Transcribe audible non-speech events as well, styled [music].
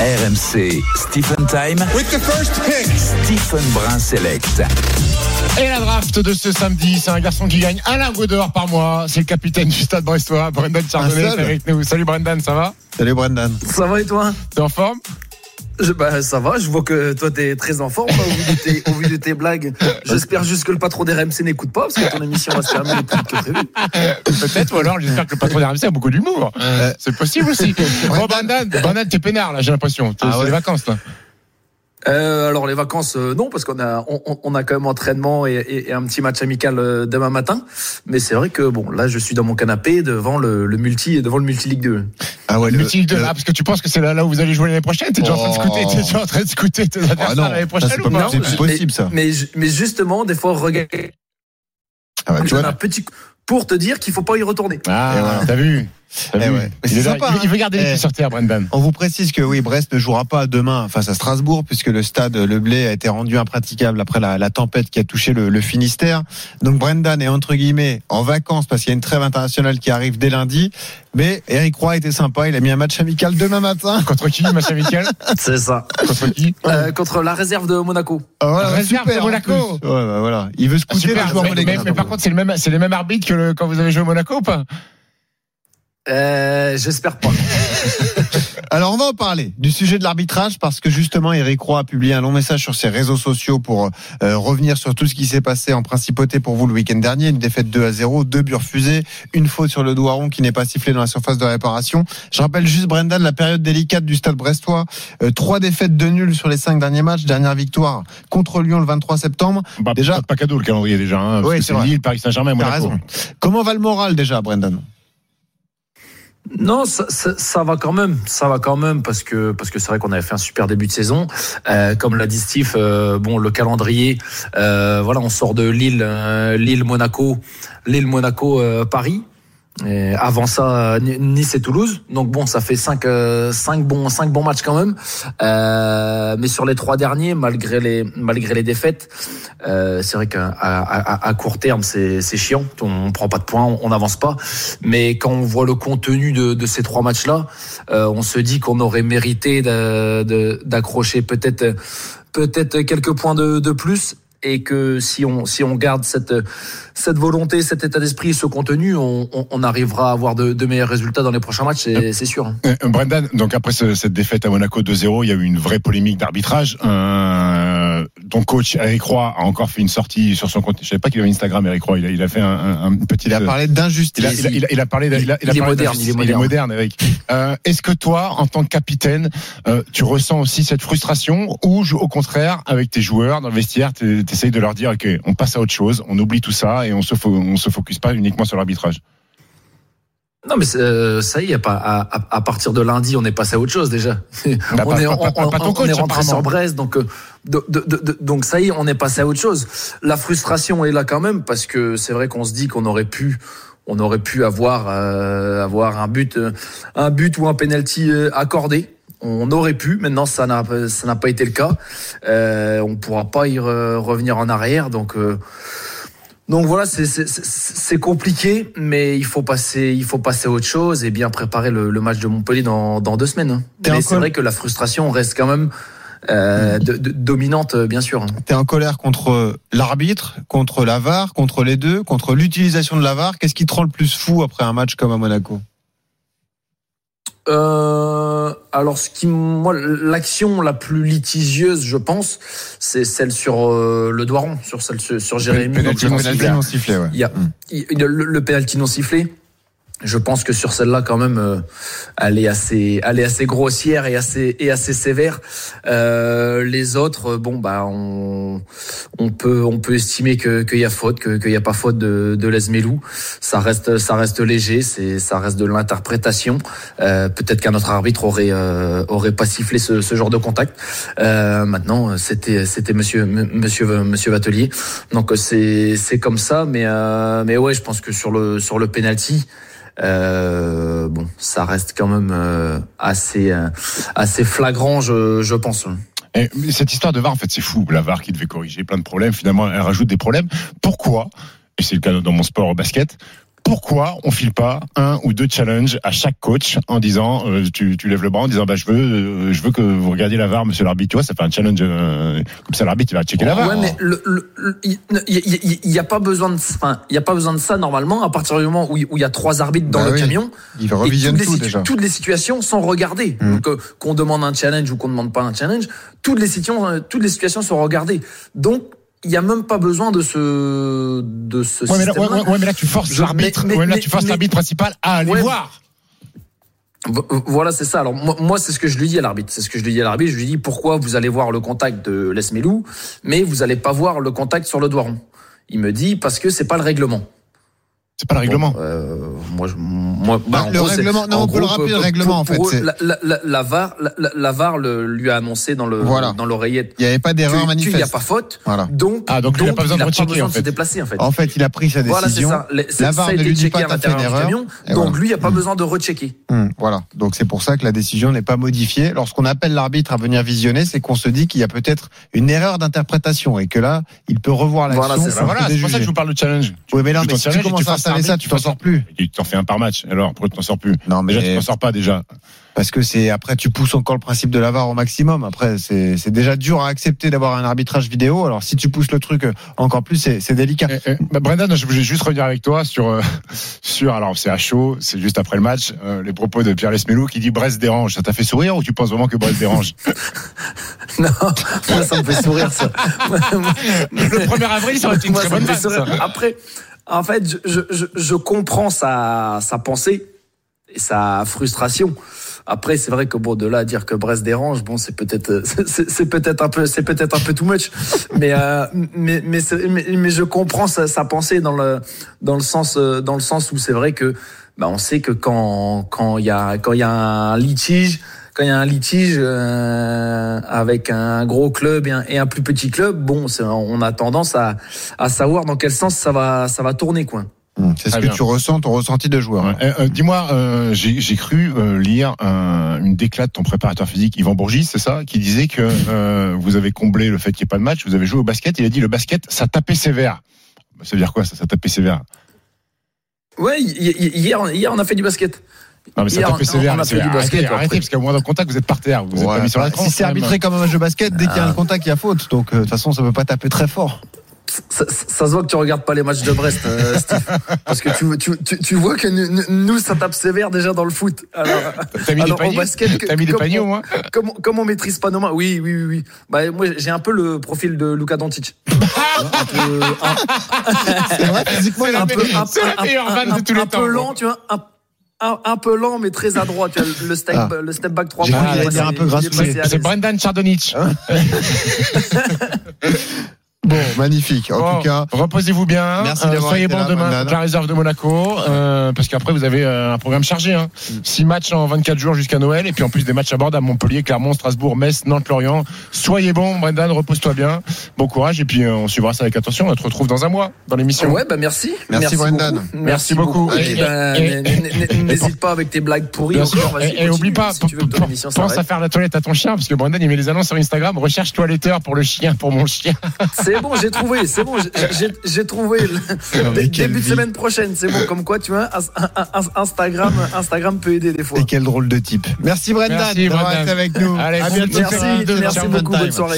RMC Stephen Time. With the first pick. Stephen Brun Select. Et la draft de ce samedi, c'est un garçon qui gagne un lingot d'or par mois. C'est le capitaine du stade brestois, Brendan Chardonnay, est avec nous. Salut Brendan, ça va? Salut Brendan. Ça va et toi? T'es en forme? Bah, Ça va, je vois que toi t'es très en forme au, vu de tes, au vu de tes blagues. J'espère juste que le patron des RMC n'écoute pas parce que ton émission va se terminer plus vite que prévu. Peut-être, ou alors j'espère que le patron d'RMC a beaucoup d'humour. C'est possible aussi. Bon, Brendan, Brendan, t'es peinard là, j'ai l'impression. Ah c'est ouais. les vacances là. Euh, alors les vacances, euh, non, parce qu'on a, on, on- on a quand même entraînement et, et- et un petit match amical euh, demain matin. Mais c'est vrai que bon, là je suis dans mon canapé devant le, le multi, devant le multi Ligue 2. Ah ouais, Le le, multi de le- là, parce que tu penses que c'est là, là où vous allez jouer l'année prochaine? T'es déjà en train de Oh. scouter, t'es déjà en train de scouter tes adversaires Ah non, l'année prochaine c'est ou pas pas? possible. C'est possible, ça. Mais, mais justement, des fois, regarde, Ah ouais, je tu vois, un petit pour te dire qu'il faut pas y retourner. Ah, voilà. t'as vu? Eh ouais. Il, sympa, il veut hein. garder les Eh. pieds sur terre, Brendan. on vous précise que oui, Brest ne jouera pas demain face à Strasbourg puisque le stade Le Blé a été rendu impraticable après la, la tempête qui a touché le, le Finistère. Donc Brendan est entre guillemets en vacances parce qu'il y a une trêve internationale qui arrive dès lundi. Mais Eric Roy était sympa, il a mis un match amical demain matin. [laughs] Contre qui, match amical [laughs] C'est ça. Contre qui Euh, contre la réserve de Monaco. Ah, voilà, Réserve super, de Monaco. Ouais, bah, voilà. Il veut scouter Super, les joueurs mais, mais- mais par contre, c'est le même, c'est les mêmes arbitres que le- quand vous avez joué au Monaco ou pas? Euh, J'espère pas. [laughs] Alors on va en parler du sujet de l'arbitrage parce que justement Eric Roy a publié un long message sur ses réseaux sociaux pour euh, revenir sur tout ce qui s'est passé en principauté pour vous le week-end dernier. Une défaite 2 à 0, deux buts refusés, une faute sur le doigt rond qui n'est pas sifflé dans la surface de réparation. Je rappelle juste Brendan la période délicate du stade brestois. Euh, trois défaites de nul sur les cinq derniers matchs. Dernière victoire contre Lyon le 23 septembre. bah, Déjà- pas, pas cadeau le calendrier déjà. Hein, Oui, c'est. Lille, Paris Saint-Germain, Monaco. raison. Comment va le moral déjà Brendan? Non, ça, va quand même, ça va quand même parce que parce que c'est vrai qu'on avait fait un super début de saison. Euh, comme l'a dit Steve, euh, bon le calendrier, euh, voilà, on sort de Lille, Lille, Monaco, Lille, Monaco, Paris. Et avant ça, Nice et Toulouse. Donc bon, ça fait cinq, euh, cinq bons, cinq bons matchs quand même. Euh, mais sur les trois derniers, malgré les, malgré les défaites, euh, c'est vrai qu'à à, à- court terme, c'est c'est chiant. On prend pas de points, on n'avance pas. Mais quand on voit le contenu de, de ces trois matchs-là, euh, on se dit qu'on aurait mérité d'accrocher peut-être peut-être quelques points de, de plus et que si on si on garde cette cette volonté, cet état d'esprit, ce contenu, on, on, on arrivera à avoir de, de meilleurs résultats dans les prochains matchs, c'est c'est sûr. Euh, Brendan, donc après ce- cette défaite à Monaco 2-0, il y a eu une vraie polémique d'arbitrage. Euh, ton coach Eric Roy a encore fait une sortie sur son compte. Je savais pas qu'il avait Instagram, Eric Roy. Il a, il a fait un, un, un petit. Il a parlé Il a, d'injustice. il a- il a- il a parlé. de- Il, a, il a Il est parlé moderne, il est moderne. Eric. Euh, Est-ce que toi, en tant que capitaine, euh, tu ressens aussi cette frustration ou au contraire, avec tes joueurs dans le vestiaire, tu essayes de leur dire, ok, on passe à autre chose, on oublie tout ça et on se on se focus pas uniquement sur l'arbitrage? Non, mais euh, ça y est, pas, à, partir de lundi, on est passé à autre chose déjà. Bah, [laughs] on pas- est, pas- on, pas- pas ton on- on coach, est rentré sur Brest, donc, euh, de- de- de- de- donc ça y est, on est passé à autre chose. La frustration est là quand même parce que c'est vrai qu'on se dit qu'on aurait pu, on aurait pu avoir, euh, avoir un but, euh, un but ou un penalty euh, accordé. On aurait pu. Maintenant, ça n'a, ça n'a pas été le cas. Euh, on pourra pas y re- revenir en arrière, donc. euh, donc voilà, c'est- compliqué, mais il faut passer, il faut passer à autre chose et bien préparer le, le match de Montpellier dans, dans deux semaines. hein. Mais c'est vrai que la frustration reste quand même euh, de- de- dominante, bien sûr. T'es en colère contre l'arbitre, contre la VAR, contre les deux, contre l'utilisation de la VAR. Qu'est-ce qui te rend le plus fou après un match comme à Monaco? Euh, alors, ce qui, moi, l'action la plus litigieuse, je pense, c'est celle sur euh, le Doiron, sur celle sur, Jérémy. Penalty Donc, non sifflé. ouais. Il y a il- le, le penalty non sifflé. Je pense que sur celle-là, quand même, euh, elle est assez, elle est assez grossière et assez et assez sévère. Euh, les autres, euh, bon, bah, on, on peut, on peut estimer que qu'il y a faute, que qu'il y a pas faute de de Lesmelou. Ça reste, ça reste léger, c'est, ça reste de l'interprétation. Euh, peut-être qu'un autre arbitre aurait euh, aurait pas sifflé ce, ce genre de contact. Maintenant, c'était c'était Monsieur Monsieur Monsieur Vatelier. Donc c'est c'est comme ça, mais mais ouais, je pense que sur le sur le penalty. Euh, bon, ça reste quand même euh, assez euh, assez flagrant, je, pense. Et cette histoire de VAR, en fait, c'est fou. La VAR qui devait corriger plein de problèmes, finalement, elle rajoute des problèmes. Pourquoi Et c'est le cas dans mon sport au basket. Pourquoi on file pas un ou deux challenges à chaque coach en disant euh, tu, tu lèves le bras en disant bah je veux euh, je veux que vous regardiez la VAR monsieur l'arbitre tu vois ça fait un challenge euh, comme ça l'arbitre il va checker la VAR Ouais, mais le- le- le- il il y, a pas besoin de, enfin, il y a pas besoin de ça normalement à partir du moment où il y a trois arbitres dans Bah le oui. camion. Il Et revisionne toutes, les tout déjà. toutes les situations sont regardées. Mm. Donc, euh, qu'on demande un challenge ou qu'on ne demande pas un challenge, toutes les situations, euh, toutes les situations sont regardées. Donc, il n'y a même pas besoin de ce, de ce ouais, mais là, système-là. ouais, ouais, ouais, mais là tu forces l'arbitre là mais- tu forces mais- l'arbitre principal à aller voir Vo- Voilà, c'est ça. Alors moi, moi, c'est ce que je lui dis à l'arbitre. C'est ce que je lui dis à l'arbitre. Je lui dis pourquoi vous allez voir le contact de Lesmelou, mais vous allez pas voir le contact sur le doigt rond. Il me dit parce que c'est pas le règlement. C'est pas le règlement Bon, euh, moi, je- moi, Bah, en le gros, règlement- non, en on peut le rappeler, le pour- règlement, en fait, eux, La, la, la, la VAR, la, la- la VAR le, lui a annoncé dans le Voilà. dans l'oreillette. Il n'y avait pas d'erreur qu'il n'y a manifeste. pas faute. Voilà. Donc, Ah, donc il a pas besoin de rechecker, en se fait. déplacer en fait. En fait, il a pris sa Voilà, c'est décision. ça. La ça VAR a ne lui dit pas t'as fait une erreur. camion. Donc voilà. lui, il n'y a pas besoin de rechecker. Hum, voilà. Donc c'est pour ça que la décision n'est pas modifiée. Lorsqu'on appelle l'arbitre à venir visionner, c'est qu'on se dit qu'il y a peut-être une erreur d'interprétation et que là, il peut revoir l'action. Voilà, c'est Bah ça. voilà c'est pour ça que je vous parle de challenge Oui, mais là, mais tu commences à ça, tu t'en sors plus. tu t'en fais un par match alors pourquoi tu t'en sors plus Non, mais déjà tu t'en sors pas déjà parce que c'est après tu pousses encore le principe de la VAR au maximum. Après, c'est c'est déjà dur à accepter d'avoir un arbitrage vidéo. Alors si tu pousses le truc euh, encore plus, c'est c'est délicat. Eh, eh, bah, Brendan, je voulais juste revenir avec toi sur, euh, [laughs] sur alors c'est à chaud, c'est juste après le match, euh, les propos de Pierre Lesmelou qui dit Brest dérange. Ça t'a fait sourire ou tu penses vraiment que Brest dérange [laughs] Non, moi, ça me fait sourire ça. [laughs] Le 1er avril, ça aurait été une Moi, très bonne sourire. ça. Après, en fait, je, je, je, comprends sa, sa pensée et sa frustration. Après, c'est vrai que bon, de là à dire que Brest dérange, bon, c'est peut-être, [laughs] c'est c'est peut-être un peu, c'est peut-être un peu too much. Mais, euh, mais, mais, mais je comprends sa, sa pensée dans le, dans le sens, euh, dans le sens où c'est vrai que, bah, on sait que quand, quand il y a, quand il y a un litige, quand il y a un litige euh, avec un gros club et un, et un plus petit club, bon, on a tendance à, à savoir dans quel sens ça va, ça va tourner, quoi. Hum, C'est ce que bien. tu ressens, ton ressenti de joueur. Ouais. Euh, euh, Dis-moi, euh, j'ai cru euh, lire un- une déclat de ton préparateur physique, Yvan Bourgis, c'est ça, qui disait que euh, vous avez comblé le fait qu'il n'y ait pas de match, vous avez joué au basket. Il a dit le basket, ça tapait sévère. Ça veut dire quoi ça, ça tapait sévère? Ouais, hi- hi- hier, hier on a fait du basket. Non mais ça Hier, on- sévère. on a c'est- fait du basket, arrêtez, arrêtez, parce qu'au moins dans le contact, vous êtes par terre, vous Ouais, pas mis sur la bah, tranche. si c'est arbitré comme un match de basket, dès qu'il y a Ah. un contact, il y a faute. Donc euh, de toute façon, ça peut pas taper très fort. Ça, ça- ça se voit que tu regardes pas les matchs de Brest, euh, [laughs] Steve. Parce que tu, tu, tu, tu vois que nous, nous, ça tape sévère déjà dans le foot. Alors, [laughs] T'as mis des alors, au paniers basket, T'as mis des paniers on- au moins comme, comme on maîtrise pas nos mains. Oui, oui, oui, oui. Bah, moi, j'ai un peu le profil de Luka Doncic. [laughs] un peu, un, C'est vrai, physiquement, il a un peu, un, c'est la un- meilleure un- vanne de un- tous les un temps. peu lent, tu vois. Un, un, un peu lent, mais très adroit. Tu vois, le step, Ah. le step back 3 J'ai points. un peu C'est. Brendan Chardonnich. [laughs] [laughs] Bon, magnifique. En Bon, tout cas, reposez-vous bien. Merci Euh, d'avoir soyez été bon là, demain Brendan. contre la réserve de Monaco, euh, parce qu'après vous avez euh, un programme chargé. Hein. Six matchs en 24 jours jusqu'à Noël, et puis en plus des matchs à bord à Montpellier, Clermont, Strasbourg, Metz, Nantes, Lorient. Soyez bon, Brendan, repose-toi bien. Bon courage, et puis euh, on suivra ça avec attention. On te retrouve dans un mois dans l'émission. Ouais, bah merci. Merci, Brendan. beaucoup. Merci beaucoup. Ben, N'hésite pas avec tes blagues pourries. Encore, Et, et oublie pas, si tu veux que ton émission pense à faire la toilette à ton chien, parce que Brendan il met les annonces sur Instagram. Recherche toiletteur pour le chien, pour mon chien. C'est bon, j'ai trouvé, c'est bon, j'ai- trouvé. Non, Début de semaine prochaine, c'est bon. Comme quoi, tu vois, ins- ins- Instagram, Instagram peut aider des fois. et quel drôle de type. Merci Brendan Merci, d'avoir Brendan. été avec nous. Allez, à bientôt. Merci, merci beaucoup, bonne soirée.